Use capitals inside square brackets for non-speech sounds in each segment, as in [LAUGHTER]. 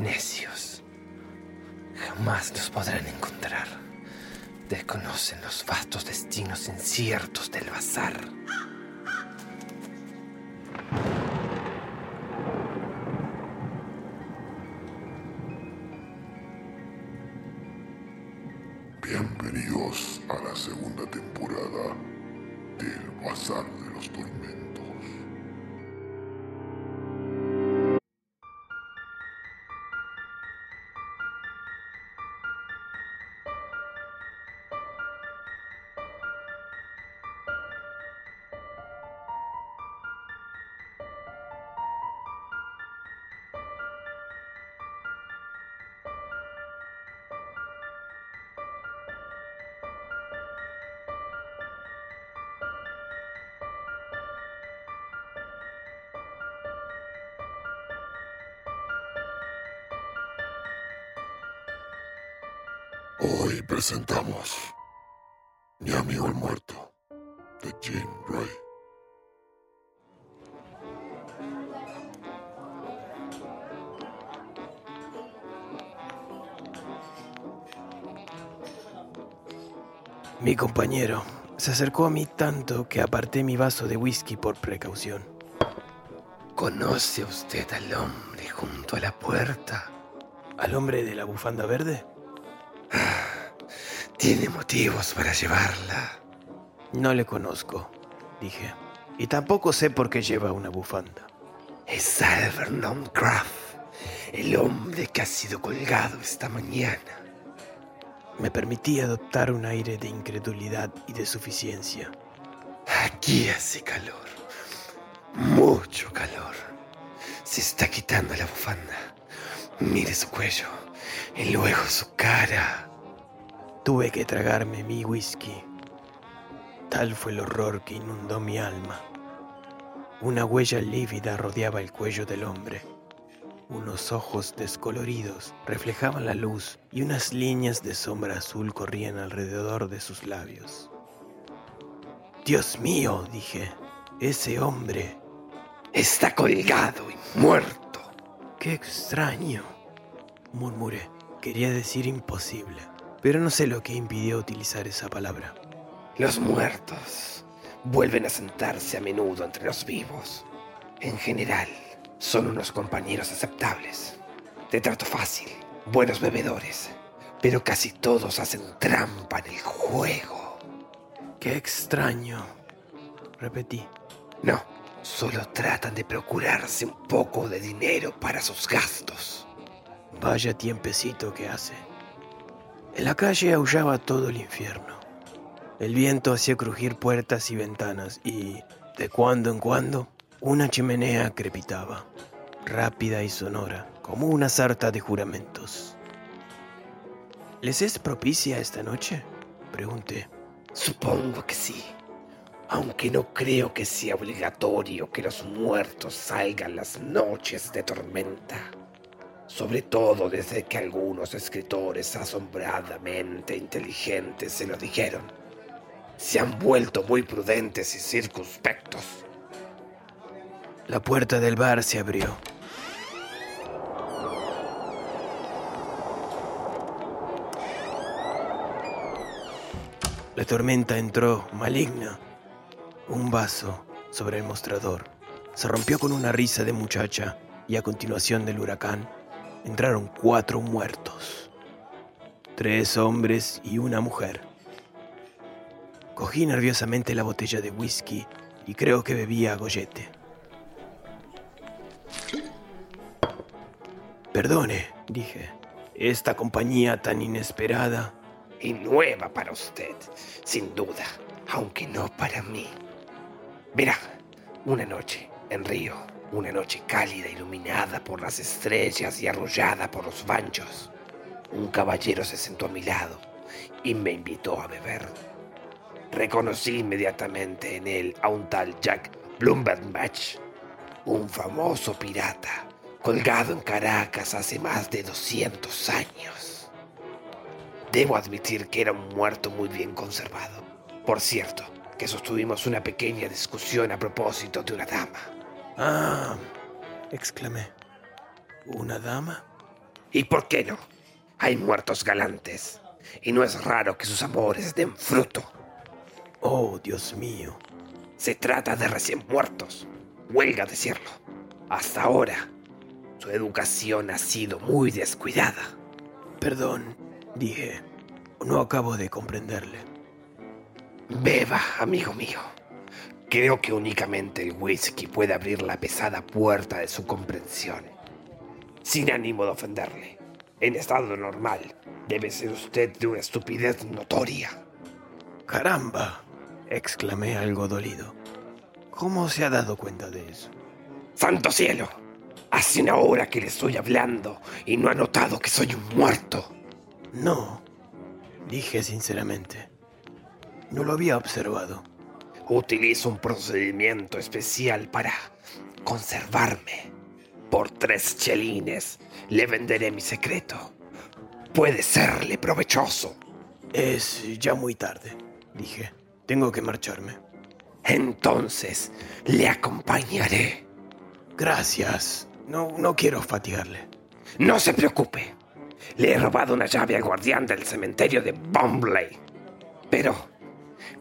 Necios. Jamás los podrán encontrar. Desconocen los vastos destinos inciertos del bazar. Bienvenidos a la segunda temporada del Bazar de los Tormentos. Hoy presentamos Mi amigo el muerto de Jean Ray. Mi compañero se acercó a mí tanto que aparté mi vaso de whisky por precaución. ¿Conoce usted al hombre junto a la puerta? ¿Al hombre de la bufanda verde? Tiene motivos para llevarla. No le conozco, dije. Y tampoco sé por qué lleva una bufanda. Es Alvernon Craft, el hombre que ha sido colgado esta mañana. Me permití adoptar un aire de incredulidad y de suficiencia. Aquí hace calor. Mucho calor. Se está quitando la bufanda. Mire su cuello y luego su cara. Tuve que tragarme mi whisky. Tal fue el horror que inundó mi alma. Una huella lívida rodeaba el cuello del hombre. Unos ojos descoloridos reflejaban la luz y unas líneas de sombra azul corrían alrededor de sus labios. Dios mío, dije, ese hombre Está colgado y muerto. Qué extraño, murmuré. Quería decir imposible, pero no sé lo que impidió utilizar esa palabra. Los muertos vuelven a sentarse a menudo entre los vivos. En general, son unos compañeros aceptables, de trato fácil, buenos bebedores, pero casi todos hacen trampa en el juego. Qué extraño, repetí. No, solo tratan de procurarse un poco de dinero para sus gastos. Vaya tiempecito que hace. En la calle aullaba todo el infierno. El viento hacía crujir puertas y ventanas y, de cuando en cuando, una chimenea crepitaba, rápida y sonora, como una sarta de juramentos. ¿Les es propicia esta noche? Pregunté. Supongo que sí, aunque no creo que sea obligatorio que los muertos salgan las noches de tormenta. Sobre todo desde que algunos escritores asombradamente inteligentes se lo dijeron. Se han vuelto muy prudentes y circunspectos. La puerta del bar se abrió. La tormenta entró, maligna. Un vaso sobre el mostrador se rompió con una risa de muchacha y a continuación del huracán entraron cuatro muertos. Tres hombres y una mujer. Cogí nerviosamente la botella de whisky y creo que bebía a gollete. Perdone, dije. Esta compañía tan inesperada. Y nueva para usted, sin duda, aunque no para mí. Verá, una noche, en Río, Una noche cálida iluminada por las estrellas y arrollada por los banchos. Un caballero se sentó a mi lado y me invitó a beber. Reconocí inmediatamente en él a un tal Jack Match, un famoso pirata colgado en Caracas hace más de 200 años. Debo admitir que era un muerto muy bien conservado. Por cierto, que sostuvimos una pequeña discusión a propósito de una dama. Ah, exclamé. ¿Una dama? ¿Y por qué no? Hay muertos galantes, y no es raro que sus amores den fruto. Oh, Dios mío. Se trata de recién muertos, huelga decirlo. Hasta ahora, su educación ha sido muy descuidada. Perdón, dije. No acabo de comprenderle. Beba, amigo mío. Creo que únicamente el whisky puede abrir la pesada puerta de su comprensión. Sin ánimo de ofenderle, en estado normal, debe ser usted de una estupidez notoria. Caramba, exclamé algo dolido. ¿Cómo se ha dado cuenta de eso? ¡Santo cielo! Hace una hora que le estoy hablando y no ha notado que soy un muerto. No, dije sinceramente. No lo había observado. Utilizo un procedimiento especial para conservarme. Por tres chelines le venderé mi secreto. Puede serle provechoso. Es ya muy tarde, dije. Tengo que marcharme. Entonces, le acompañaré. Gracias. No, no quiero fatigarle. No se preocupe. Le he robado una llave al guardián del cementerio de Bombley. Pero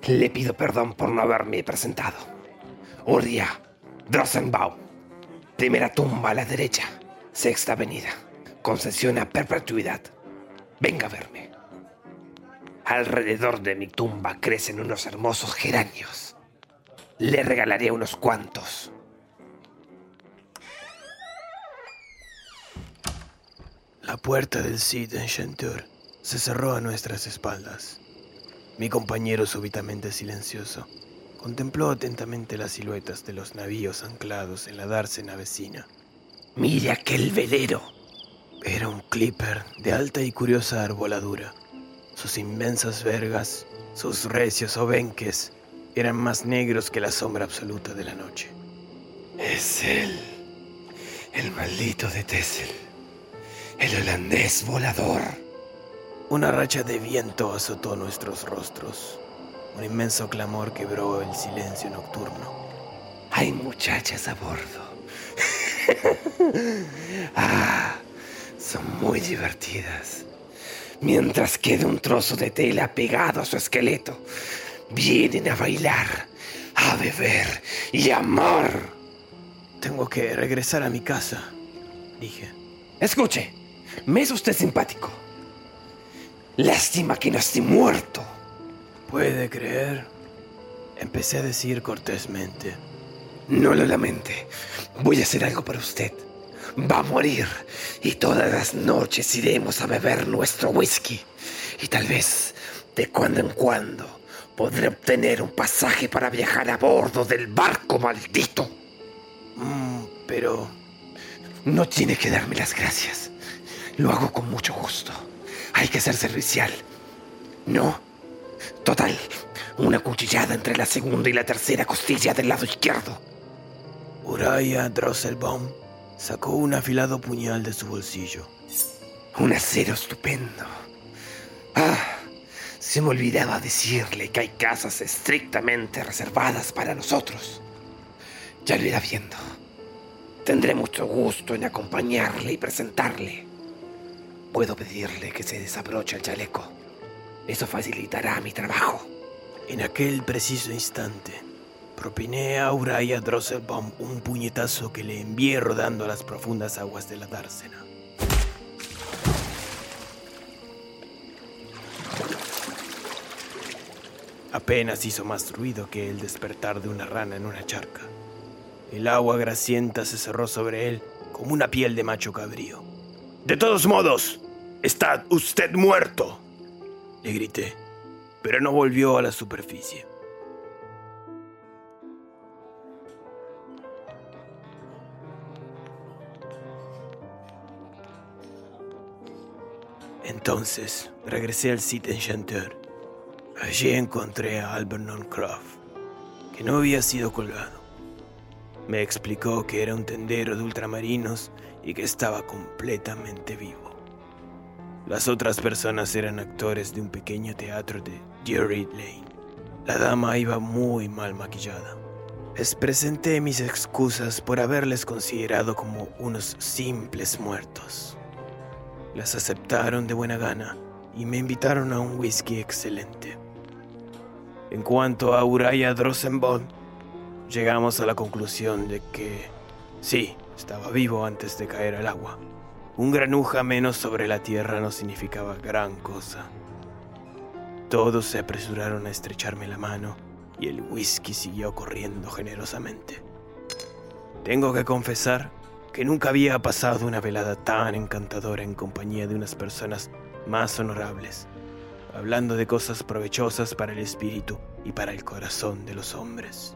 le pido perdón por no haberme presentado. Urdia Drossenbaum. Primera tumba a la derecha. Sexta avenida. Concesión a perpetuidad. Venga a verme. Alrededor de mi tumba crecen unos hermosos geranios. Le regalaré unos cuantos. La puerta del Cid Enchanteur se cerró a nuestras espaldas. Mi compañero, súbitamente silencioso, contempló atentamente las siluetas de los navíos anclados en la dársena vecina. Mire aquel velero. Era un clipper de alta y curiosa arboladura. Sus inmensas vergas, sus recios obenques, eran más negros que la sombra absoluta de la noche. Es él, el maldito de Tessel. El holandés volador. Una racha de viento azotó nuestros rostros. Un inmenso clamor quebró el silencio nocturno. Hay muchachas a bordo. [LAUGHS] ah, son muy divertidas. Mientras queda un trozo de tela pegado a su esqueleto, vienen a bailar, a beber y a amar. Tengo que regresar a mi casa, dije. Escuche, me es usted simpático. Lástima que no esté muerto. Puede creer. Empecé a decir cortésmente. No lo lamente. Voy a hacer algo para usted. Va a morir y todas las noches iremos a beber nuestro whisky. Y tal vez, de cuando en cuando, podré obtener un pasaje para viajar a bordo del barco maldito. Mm, pero... No tiene que darme las gracias. Lo hago con mucho gusto. Hay que ser servicial. No. Total, una cuchillada entre la segunda y la tercera costilla del lado izquierdo. Uraya Drosselbaum sacó un afilado puñal de su bolsillo. Un acero estupendo. Ah, se me olvidaba decirle que hay casas estrictamente reservadas para nosotros. Ya lo irá viendo. Tendré mucho gusto en acompañarle y presentarle. Puedo pedirle que se desabroche el chaleco. Eso facilitará mi trabajo. En aquel preciso instante, propiné a Uraya Drosselbaum un puñetazo que le envié rodando a las profundas aguas de la dársena. Apenas hizo más ruido que el despertar de una rana en una charca. El agua grasienta se cerró sobre él como una piel de macho cabrío. De todos modos, está usted muerto, le grité, pero no volvió a la superficie. Entonces regresé al sitio Enchanteur. Allí encontré a Albernon Croft, que no había sido colgado. Me explicó que era un tendero de ultramarinos y que estaba completamente vivo. Las otras personas eran actores de un pequeño teatro de Drury Lane. La dama iba muy mal maquillada. Les presenté mis excusas por haberles considerado como unos simples muertos. Las aceptaron de buena gana y me invitaron a un whisky excelente. En cuanto a Uriah Drossenbond, llegamos a la conclusión de que sí, estaba vivo antes de caer al agua. Un granuja menos sobre la tierra no significaba gran cosa. Todos se apresuraron a estrecharme la mano y el whisky siguió corriendo generosamente. Tengo que confesar que nunca había pasado una velada tan encantadora en compañía de unas personas más honorables, hablando de cosas provechosas para el espíritu y para el corazón de los hombres.